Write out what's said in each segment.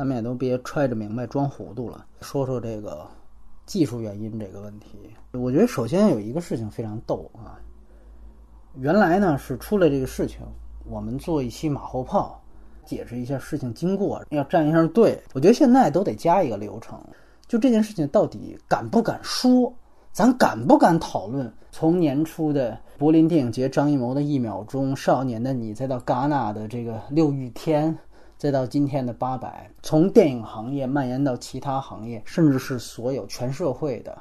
咱们也都别揣着明白装糊涂了，说说这个技术原因这个问题。我觉得首先有一个事情非常逗啊，原来呢是出了这个事情，我们做一期马后炮，解释一下事情经过，要站一下队。我觉得现在都得加一个流程，就这件事情到底敢不敢说，咱敢不敢讨论？从年初的柏林电影节张艺谋的一秒钟，少年的你，再到戛纳的这个六欲天。再到今天的八百，从电影行业蔓延到其他行业，甚至是所有全社会的，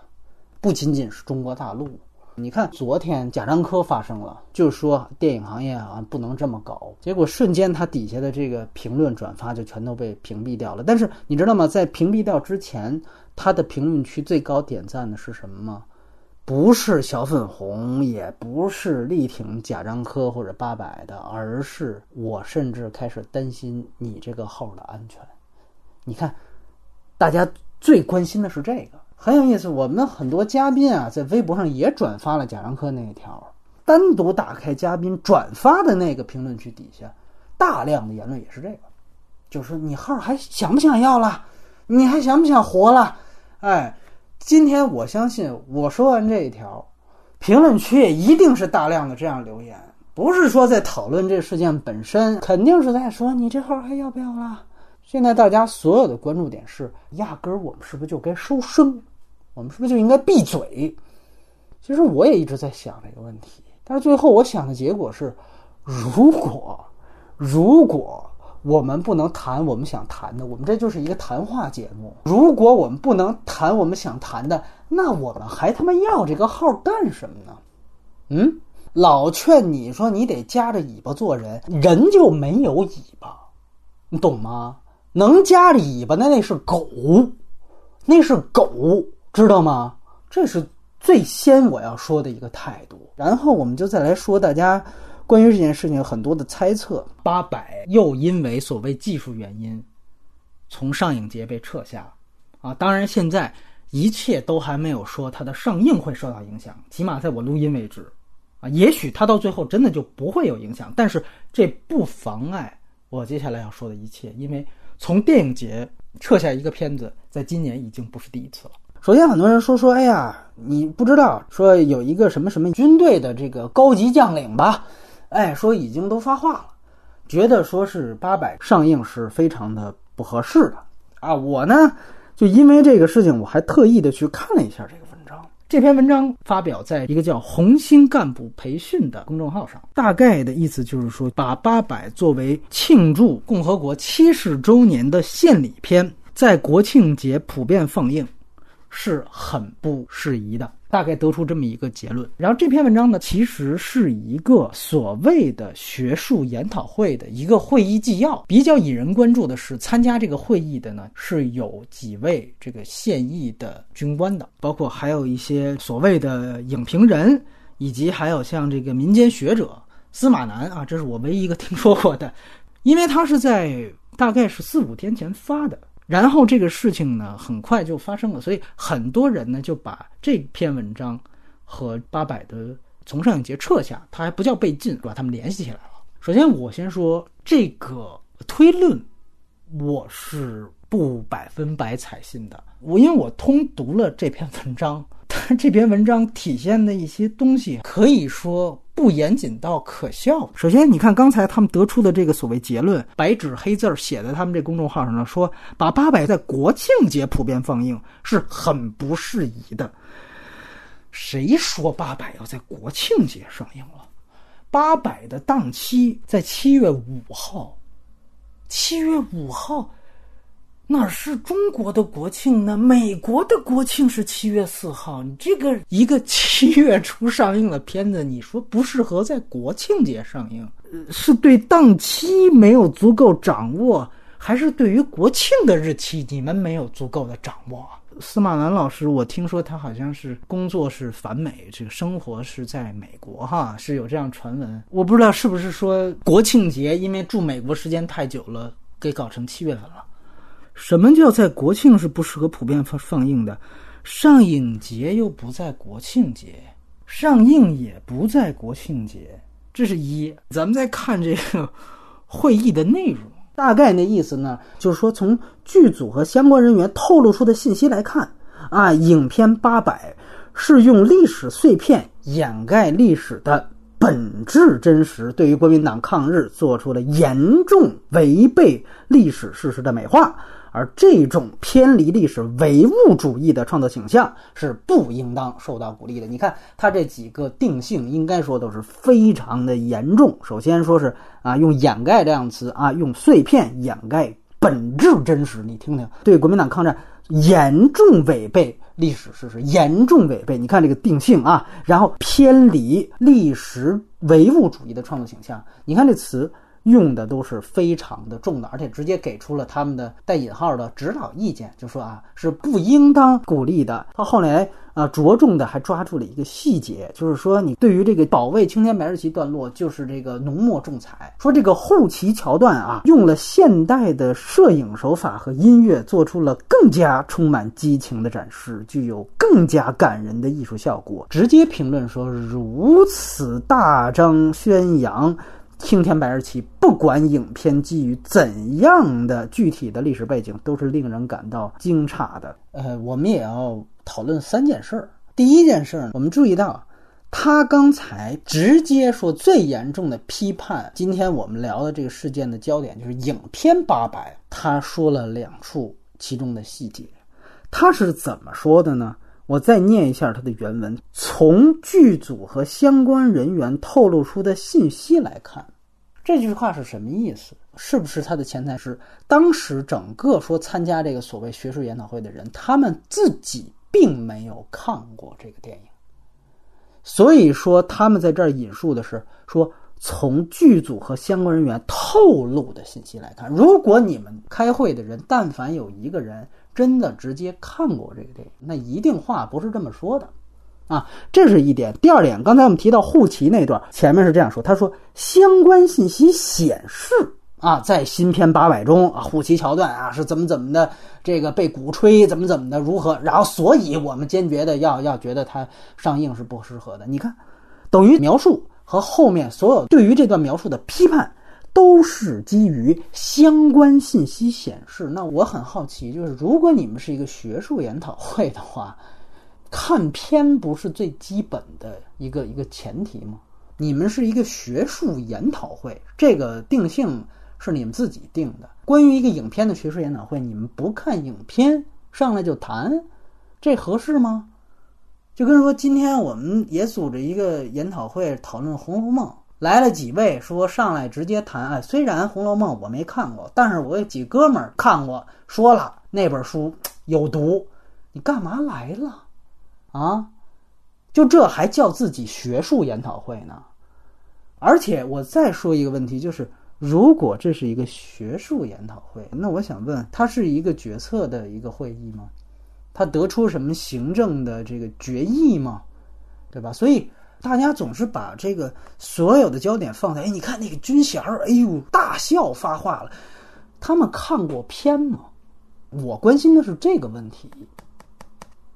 不仅仅是中国大陆。你看，昨天贾樟柯发生了，就是说电影行业啊不能这么搞，结果瞬间他底下的这个评论转发就全都被屏蔽掉了。但是你知道吗？在屏蔽掉之前，他的评论区最高点赞的是什么吗？不是小粉红，也不是力挺贾樟柯或者八百的，而是我甚至开始担心你这个号的安全。你看，大家最关心的是这个，很有意思。我们很多嘉宾啊，在微博上也转发了贾樟柯那一条，单独打开嘉宾转发的那个评论区底下，大量的言论也是这个，就是你号还想不想要了？你还想不想活了？哎。今天我相信，我说完这一条，评论区也一定是大量的这样留言，不是说在讨论这事件本身，肯定是在说你这号还要不要了。现在大家所有的关注点是，压根儿我们是不是就该收声？我们是不是就应该闭嘴？其实我也一直在想这个问题，但是最后我想的结果是，如果，如果。我们不能谈我们想谈的，我们这就是一个谈话节目。如果我们不能谈我们想谈的，那我们还他妈要这个号干什么呢？嗯，老劝你说你得夹着尾巴做人，人就没有尾巴，你懂吗？能夹着尾巴的那是狗，那是狗，知道吗？这是最先我要说的一个态度。然后我们就再来说大家。关于这件事情有很多的猜测，八百又因为所谓技术原因，从上影节被撤下，啊，当然现在一切都还没有说它的上映会受到影响，起码在我录音为止，啊，也许它到最后真的就不会有影响，但是这不妨碍我接下来要说的一切，因为从电影节撤下一个片子，在今年已经不是第一次了。首先，很多人说说，哎呀，你不知道说有一个什么什么军队的这个高级将领吧？哎，说已经都发话了，觉得说是八百上映是非常的不合适的啊！我呢，就因为这个事情，我还特意的去看了一下这个文章。这篇文章发表在一个叫“红星干部培训”的公众号上，大概的意思就是说，把八百作为庆祝共和国七十周年的献礼片，在国庆节普遍放映，是很不适宜的。大概得出这么一个结论，然后这篇文章呢，其实是一个所谓的学术研讨会的一个会议纪要。比较引人关注的是，参加这个会议的呢，是有几位这个现役的军官的，包括还有一些所谓的影评人，以及还有像这个民间学者司马南啊，这是我唯一一个听说过的，因为他是在大概是四五天前发的。然后这个事情呢，很快就发生了，所以很多人呢就把这篇文章和八百的从上影节撤下，他还不叫被禁，把他们联系起来了。首先，我先说这个推论，我是不百分百采信的。我因为我通读了这篇文章，但这篇文章体现的一些东西，可以说。不严谨到可笑。首先，你看刚才他们得出的这个所谓结论，白纸黑字写在他们这公众号上了，说把八百在国庆节普遍放映是很不适宜的。谁说八百要在国庆节上映了？八百的档期在七月五号，七月五号。哪是中国的国庆呢？美国的国庆是七月四号。你这个一个七月初上映的片子，你说不适合在国庆节上映，是对档期没有足够掌握，还是对于国庆的日期你们没有足够的掌握？司马南老师，我听说他好像是工作是反美，这个生活是在美国，哈，是有这样传闻。我不知道是不是说国庆节因为住美国时间太久了，给搞成七月份了。什么叫在国庆是不适合普遍放放映的？上影节又不在国庆节，上映也不在国庆节，这是一。咱们再看这个会议的内容，大概那意思呢，就是说从剧组和相关人员透露出的信息来看，啊，影片《八百》是用历史碎片掩盖历史的。本质真实对于国民党抗日做出了严重违背历史事实的美化，而这种偏离历史唯物主义的创作倾向是不应当受到鼓励的。你看他这几个定性，应该说都是非常的严重。首先说是啊，用掩盖这样词啊，用碎片掩盖本质真实。你听听，对国民党抗战严重违背。历史事实严重违背，你看这个定性啊，然后偏离历史唯物主义的创作形象，你看这词用的都是非常的重的，而且直接给出了他们的带引号的指导意见，就说啊是不应当鼓励的。到后来。啊，着重的还抓住了一个细节，就是说你对于这个保卫青天白日旗段落，就是这个浓墨重彩，说这个护旗桥段啊，用了现代的摄影手法和音乐，做出了更加充满激情的展示，具有更加感人的艺术效果。直接评论说，如此大张宣扬青天白日旗，不管影片基于怎样的具体的历史背景，都是令人感到惊诧的。呃，我们也要。讨论三件事儿。第一件事儿，我们注意到，他刚才直接说最严重的批判。今天我们聊的这个事件的焦点就是影片《八百》，他说了两处其中的细节。他是怎么说的呢？我再念一下他的原文：从剧组和相关人员透露出的信息来看，这句话是什么意思？是不是他的潜台词？当时整个说参加这个所谓学术研讨会的人，他们自己。并没有看过这个电影，所以说他们在这儿引述的是说，从剧组和相关人员透露的信息来看，如果你们开会的人，但凡有一个人真的直接看过这个电影，那一定话不是这么说的，啊，这是一点。第二点，刚才我们提到护旗那段，前面是这样说，他说相关信息显示。啊，在新片八百中啊，护旗桥段啊是怎么怎么的，这个被鼓吹怎么怎么的如何，然后所以我们坚决的要要觉得它上映是不适合的。你看，等于描述和后面所有对于这段描述的批判，都是基于相关信息显示。那我很好奇，就是如果你们是一个学术研讨会的话，看片不是最基本的一个一个前提吗？你们是一个学术研讨会，这个定性。是你们自己定的。关于一个影片的学术研讨会，你们不看影片上来就谈，这合适吗？就跟说今天我们也组织一个研讨会讨论《红楼梦》，来了几位说上来直接谈。哎，虽然《红楼梦》我没看过，但是我有几哥们儿看过，说了那本书 有毒。你干嘛来了？啊？就这还叫自己学术研讨会呢？而且我再说一个问题，就是。如果这是一个学术研讨会，那我想问，它是一个决策的一个会议吗？它得出什么行政的这个决议吗？对吧？所以大家总是把这个所有的焦点放在，哎，你看那个军衔儿，哎呦，大笑发话了。他们看过片吗？我关心的是这个问题。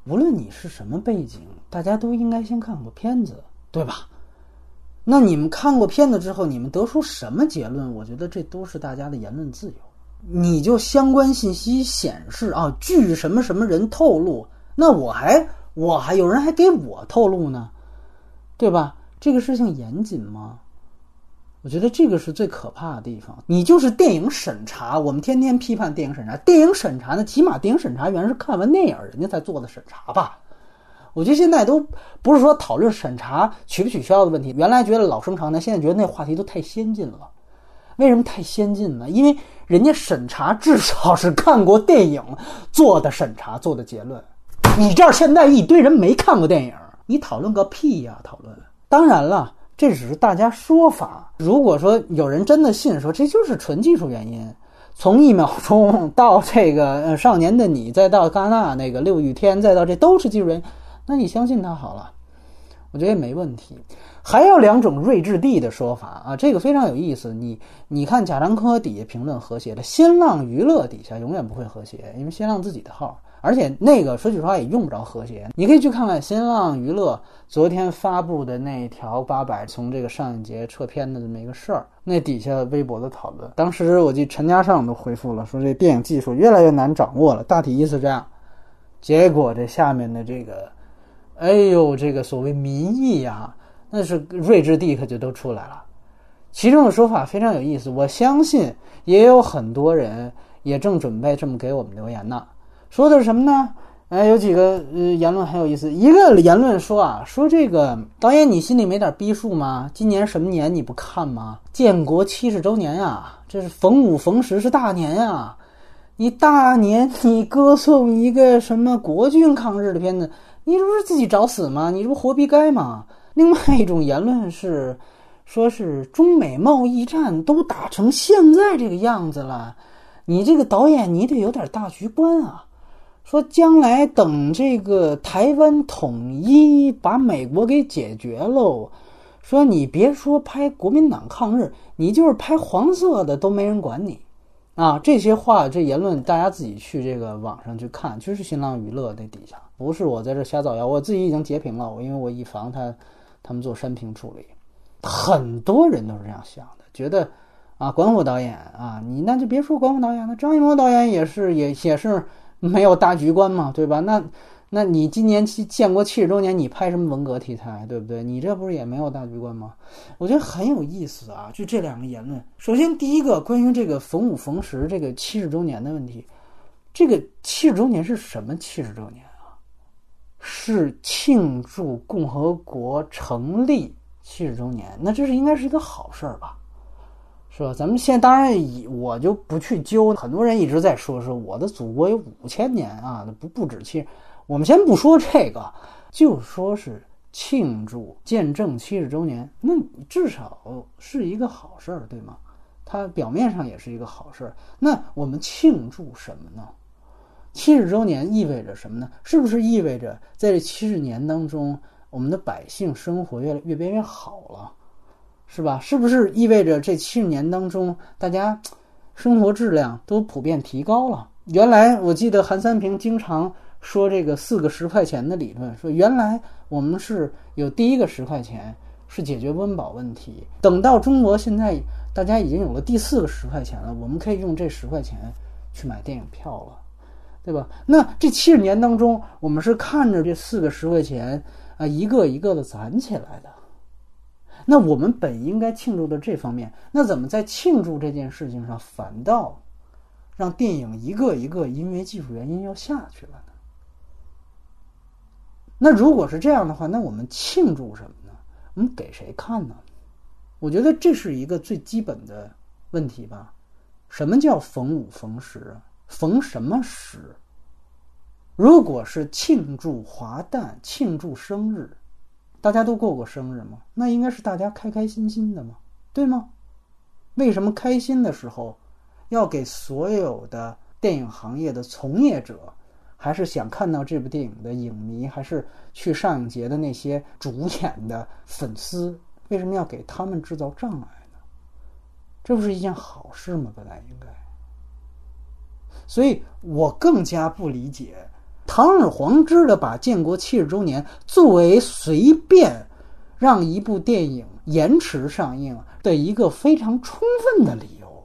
无论你是什么背景，大家都应该先看过片子，对吧？那你们看过片子之后，你们得出什么结论？我觉得这都是大家的言论自由。你就相关信息显示啊，据什么什么人透露，那我还我还有人还给我透露呢，对吧？这个事情严谨吗？我觉得这个是最可怕的地方。你就是电影审查，我们天天批判电影审查，电影审查呢，起码电影审查员是看完电影人家才做的审查吧。我觉得现在都不是说讨论审查取不取消的问题，原来觉得老生常谈，现在觉得那话题都太先进了。为什么太先进呢？因为人家审查至少是看过电影做的审查做的结论，你这儿现在一堆人没看过电影，你讨论个屁呀！讨论。当然了，这只是大家说法。如果说有人真的信说这就是纯技术原因，从一秒钟到这个呃少年的你，再到戛纳那个六欲天，再到这都是技术原因。那你相信他好了，我觉得没问题。还有两种睿智地的说法啊，这个非常有意思。你你看贾樟柯底下评论和谐的，新浪娱乐底下永远不会和谐，因为新浪自己的号，而且那个说句实话也用不着和谐。你可以去看看新浪娱乐昨天发布的那条八百从这个上影节撤片的这么一个事儿，那底下微博的讨论，当时我记得陈嘉上都回复了，说这电影技术越来越难掌握了，大体意思这样。结果这下面的这个，哎呦，这个所谓民意呀。那是睿智地可就都出来了，其中的说法非常有意思。我相信也有很多人也正准备这么给我们留言呢。说的是什么呢？哎，有几个呃言论很有意思。一个言论说啊，说这个导演你心里没点逼数吗？今年什么年你不看吗？建国七十周年呀，这是逢五逢十是大年呀。你大年你歌颂一个什么国军抗日的片子，你这不是自己找死吗？你这不活逼该吗？另外一种言论是，说是中美贸易战都打成现在这个样子了，你这个导演你得有点大局观啊。说将来等这个台湾统一，把美国给解决喽。说你别说拍国民党抗日，你就是拍黄色的都没人管你啊。这些话这言论大家自己去这个网上去看，就是新浪娱乐那底下，不是我在这瞎造谣，我自己已经截屏了，我因为我以防他。他们做删评处理，很多人都是这样想的，觉得啊，管虎导演啊，你那就别说管虎导演了，张艺谋导演也是也也是没有大局观嘛，对吧？那那你今年七建国七十周年，你拍什么文革题材，对不对？你这不是也没有大局观吗？我觉得很有意思啊，就这两个言论。首先，第一个关于这个逢五逢十这个七十周年的问题，这个七十周年是什么七十周年啊？是庆祝共和国成立七十周年，那这是应该是一个好事儿吧，是吧？咱们现当然以我就不去揪，很多人一直在说说我的祖国有五千年啊，不不止七，我们先不说这个，就说是庆祝见证七十周年，那至少是一个好事儿，对吗？它表面上也是一个好事儿，那我们庆祝什么呢？七十周年意味着什么呢？是不是意味着在这七十年当中，我们的百姓生活越来越变越好了，是吧？是不是意味着这七十年当中，大家生活质量都普遍提高了？原来我记得韩三平经常说这个四个十块钱的理论，说原来我们是有第一个十块钱是解决温饱问题，等到中国现在大家已经有了第四个十块钱了，我们可以用这十块钱去买电影票了。对吧？那这七十年当中，我们是看着这四个十块钱啊，一个一个的攒起来的。那我们本应该庆祝的这方面，那怎么在庆祝这件事情上，反倒让电影一个一个因为技术原因要下去了呢？那如果是这样的话，那我们庆祝什么呢？我们给谁看呢？我觉得这是一个最基本的问题吧。什么叫逢五逢十？逢什么时？如果是庆祝华诞、庆祝生日，大家都过过生日吗？那应该是大家开开心心的嘛，对吗？为什么开心的时候要给所有的电影行业的从业者，还是想看到这部电影的影迷，还是去上影节的那些主演的粉丝，为什么要给他们制造障碍呢？这不是一件好事吗？本来应该。所以我更加不理解，堂而皇之的把建国七十周年作为随便让一部电影延迟上映的一个非常充分的理由，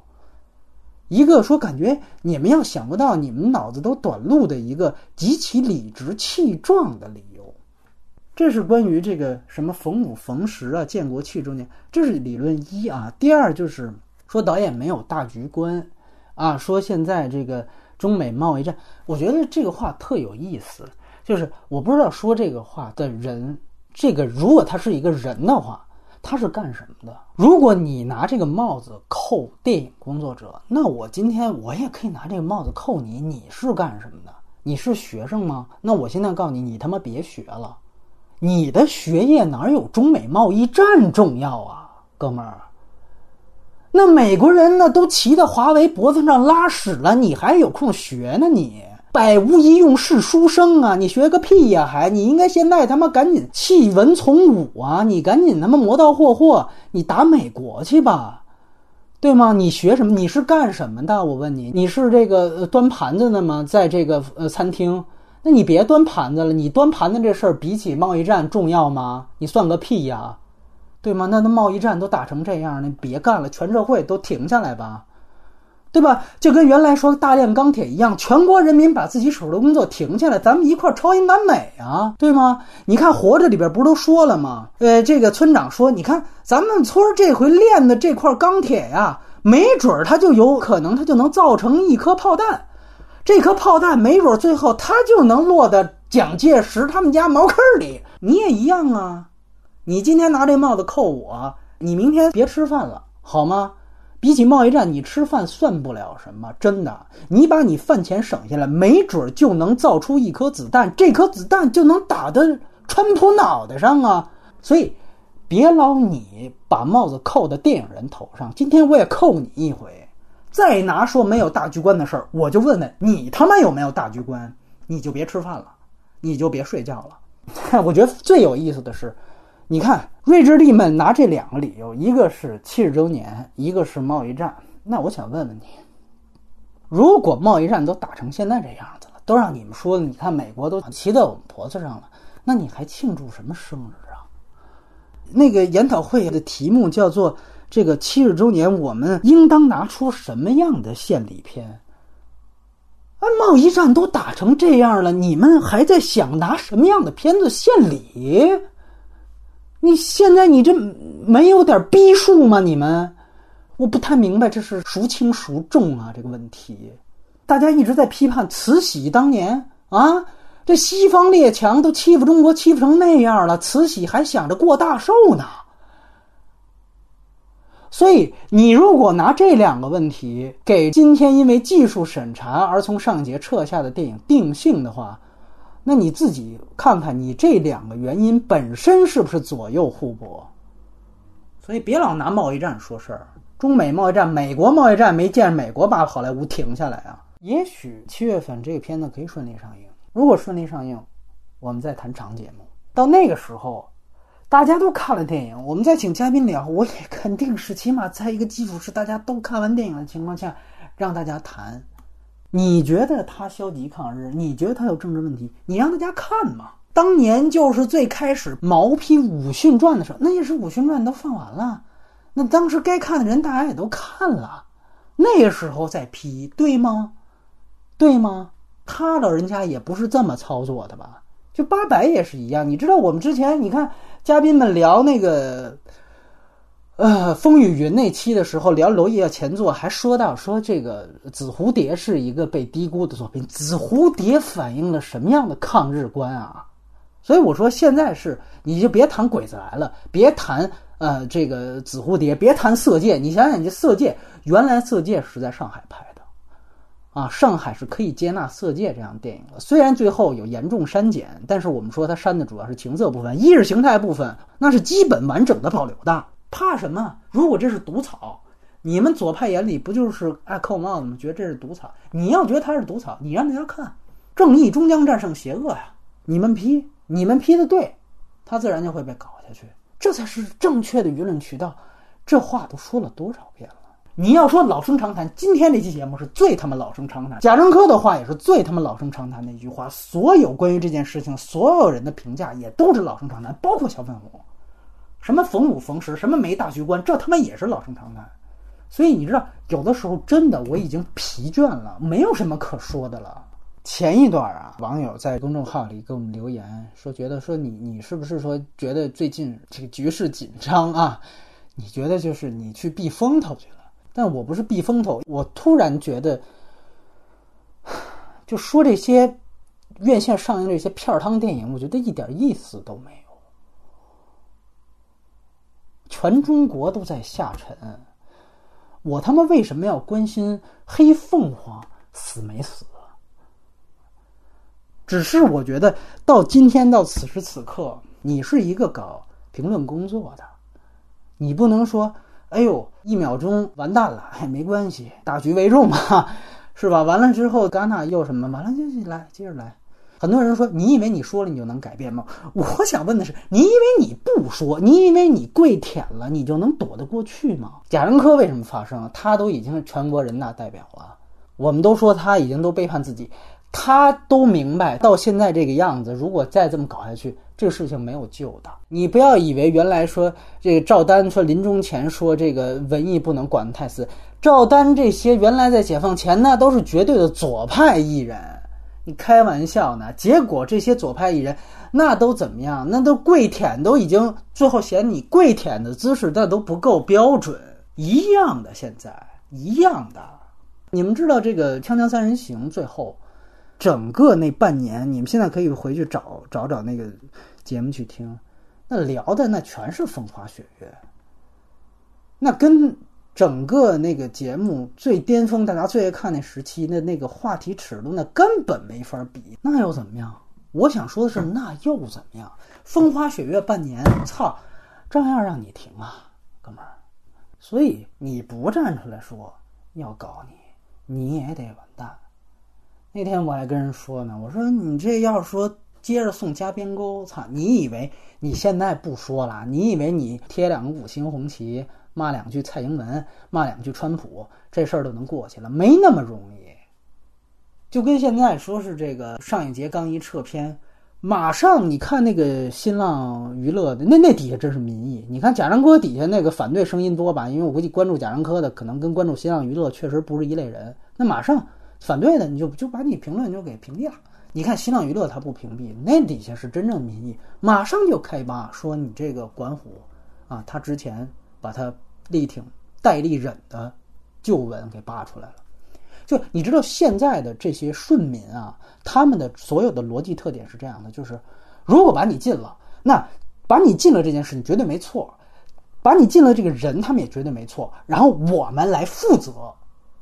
一个说感觉你们要想不到，你们脑子都短路的一个极其理直气壮的理由。这是关于这个什么逢五逢十啊，建国七十周年，这是理论一啊。第二就是说导演没有大局观。啊，说现在这个中美贸易战，我觉得这个话特有意思。就是我不知道说这个话的人，这个如果他是一个人的话，他是干什么的？如果你拿这个帽子扣电影工作者，那我今天我也可以拿这个帽子扣你。你是干什么的？你是学生吗？那我现在告诉你，你他妈别学了，你的学业哪有中美贸易战重要啊，哥们儿。那美国人呢，都骑在华为脖子上拉屎了，你还有空学呢？你百无一用是书生啊！你学个屁呀！还你应该现在他妈赶紧弃文从武啊！你赶紧他妈磨刀霍霍，你打美国去吧，对吗？你学什么？你是干什么的？我问你，你是这个端盘子的吗？在这个呃餐厅？那你别端盘子了，你端盘子这事儿比起贸易战重要吗？你算个屁呀，对吗？那那贸易战都打成这样，那别干了，全社会都停下来吧，对吧？就跟原来说大炼钢铁一样，全国人民把自己手头工作停下来，咱们一块儿超一完美啊，对吗？你看《活着》里边不是都说了吗？呃，这个村长说，你看咱们村这回炼的这块钢铁呀，没准儿它就有可能，它就能造成一颗炮弹。这颗炮弹没准最后它就能落在蒋介石他们家茅坑里。你也一样啊！你今天拿这帽子扣我，你明天别吃饭了，好吗？比起贸易战，你吃饭算不了什么，真的。你把你饭钱省下来，没准就能造出一颗子弹，这颗子弹就能打的川普脑袋上啊！所以，别老你把帽子扣到电影人头上，今天我也扣你一回。再拿说没有大局观的事儿，我就问问你他妈有没有大局观？你就别吃饭了，你就别睡觉了。我觉得最有意思的是，你看睿智力们拿这两个理由，一个是七十周年，一个是贸易战。那我想问问你，如果贸易战都打成现在这样子了，都让你们说，你看美国都骑在我们脖子上了，那你还庆祝什么生日啊？那个研讨会的题目叫做。这个七十周年，我们应当拿出什么样的献礼片？啊，贸易战都打成这样了，你们还在想拿什么样的片子献礼？你现在你这没有点逼数吗？你们，我不太明白这是孰轻孰重啊？这个问题，大家一直在批判慈禧当年啊，这西方列强都欺负中国欺负成那样了，慈禧还想着过大寿呢。所以，你如果拿这两个问题给今天因为技术审查而从上节撤下的电影定性的话，那你自己看看，你这两个原因本身是不是左右互搏？所以别老拿贸易战说事儿。中美贸易战，美国贸易战没见美国把好莱坞停下来啊。也许七月份这个片子可以顺利上映。如果顺利上映，我们再谈长节目。到那个时候。大家都看了电影，我们再请嘉宾聊，我也肯定是起码在一个基础是大家都看完电影的情况下，让大家谈。你觉得他消极抗日？你觉得他有政治问题？你让大家看嘛。当年就是最开始毛批《武训传》的时候，那也是《武训传》都放完了，那当时该看的人大家也都看了，那时候再批，对吗？对吗？他老人家也不是这么操作的吧？就八百也是一样，你知道我们之前你看。嘉宾们聊那个，呃，《风雨云》那期的时候，聊娄烨前作，还说到说这个《紫蝴蝶》是一个被低估的作品，《紫蝴蝶》反映了什么样的抗日观啊？所以我说，现在是你就别谈鬼子来了，别谈呃这个《紫蝴蝶》，别谈《色戒》，你想想，你这《色戒》原来《色戒》是在上海拍的。啊，上海是可以接纳《色戒》这样电影的，虽然最后有严重删减，但是我们说它删的主要是情色部分，意识形态部分那是基本完整的保留的。怕什么？如果这是毒草，你们左派眼里不就是爱扣帽子吗？觉得这是毒草？你要觉得它是毒草，你让大家看，正义终将战胜邪恶呀！你们批，你们批的对，它自然就会被搞下去，这才是正确的舆论渠道。这话都说了多少遍了？你要说老生常谈，今天这期节目是最他妈老生常谈。贾樟柯的话也是最他妈老生常谈的一句话。所有关于这件事情，所有人的评价也都是老生常谈，包括小粉红，什么逢五逢十，什么没大局观，这他妈也是老生常谈。所以你知道，有的时候真的我已经疲倦了，没有什么可说的了。前一段啊，网友在公众号里给我们留言说，觉得说你你是不是说觉得最近这个局势紧张啊？你觉得就是你去避风头去了？但我不是避风头，我突然觉得，就说这些院线上映这些片儿汤电影，我觉得一点意思都没有。全中国都在下沉，我他妈为什么要关心黑凤凰死没死？只是我觉得到今天到此时此刻，你是一个搞评论工作的，你不能说。哎呦，一秒钟完蛋了！哎，没关系，大局为重嘛。是吧？完了之后，戛纳又什么？完了就来接着来。很多人说，你以为你说了你就能改变吗？我想问的是，你以为你不说，你以为你跪舔了，你就能躲得过去吗？贾樟柯为什么发声？他都已经是全国人大代表了，我们都说他已经都背叛自己，他都明白到现在这个样子，如果再这么搞下去。这个事情没有救的，你不要以为原来说这个赵丹说临终前说这个文艺不能管得太死，赵丹这些原来在解放前那都是绝对的左派艺人，你开玩笑呢？结果这些左派艺人那都怎么样？那都跪舔，都已经最后嫌你跪舔的姿势那都不够标准，一样的，现在一样的。你们知道这个《锵锵三人行》最后？整个那半年，你们现在可以回去找找找那个节目去听，那聊的那全是风花雪月，那跟整个那个节目最巅峰、大家最爱看那时期那那个话题尺度，那根本没法比。那又怎么样？我想说的是，那又怎么样？风花雪月半年，操，照样让你停啊，哥们儿。所以你不站出来说要搞你，你也得完蛋。那天我还跟人说呢，我说你这要是说接着送加边钩，操！你以为你现在不说了？你以为你贴两个五星红旗，骂两句蔡英文，骂两句川普，这事儿就能过去了？没那么容易。就跟现在说是这个上一节刚一撤片，马上你看那个新浪娱乐的那那底下真是民意。你看贾樟柯底下那个反对声音多吧？因为我估计关注贾樟柯的可能跟关注新浪娱乐确实不是一类人。那马上。反对的你就就把你评论就给屏蔽了。你看新浪娱乐他不屏蔽，那底下是真正民意，马上就开扒说你这个管虎啊，他之前把他力挺戴立忍的旧闻给扒出来了。就你知道现在的这些顺民啊，他们的所有的逻辑特点是这样的：就是如果把你禁了，那把你禁了这件事情绝对没错，把你禁了这个人他们也绝对没错，然后我们来负责。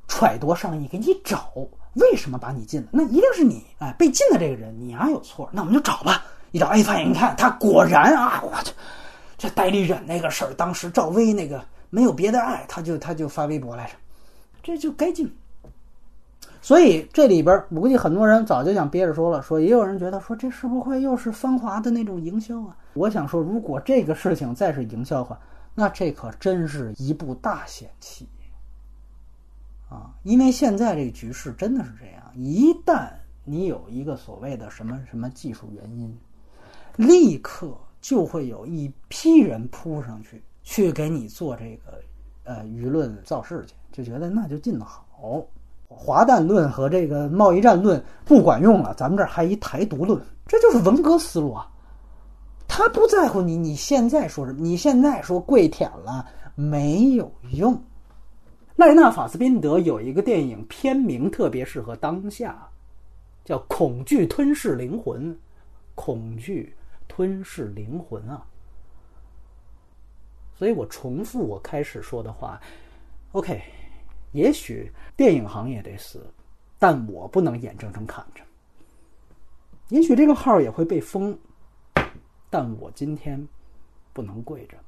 揣度上意给你找，为什么把你禁了？那一定是你哎，被禁的这个人，你啊有错。那我们就找吧，一找哎，发现你看他果然啊，我去，这戴立忍那个事儿，当时赵薇那个没有别的爱，他就他就发微博来着，这就该禁。所以这里边我估计很多人早就想憋着说了，说也有人觉得说这是不会又是芳华的那种营销啊？我想说，如果这个事情再是营销的话，那这可真是一部大险棋。啊，因为现在这个局势真的是这样，一旦你有一个所谓的什么什么技术原因，立刻就会有一批人扑上去，去给你做这个呃舆论造势去，就觉得那就进得好，华诞论和这个贸易战论不管用了，咱们这儿还一台独论，这就是文革思路啊。他不在乎你，你现在说什么？你现在说跪舔了没有用。赖纳·法斯宾德有一个电影片名特别适合当下，叫《恐惧吞噬灵魂》，恐惧吞噬灵魂啊！所以我重复我开始说的话：OK，也许电影行业得死，但我不能眼睁睁看着；也许这个号也会被封，但我今天不能跪着。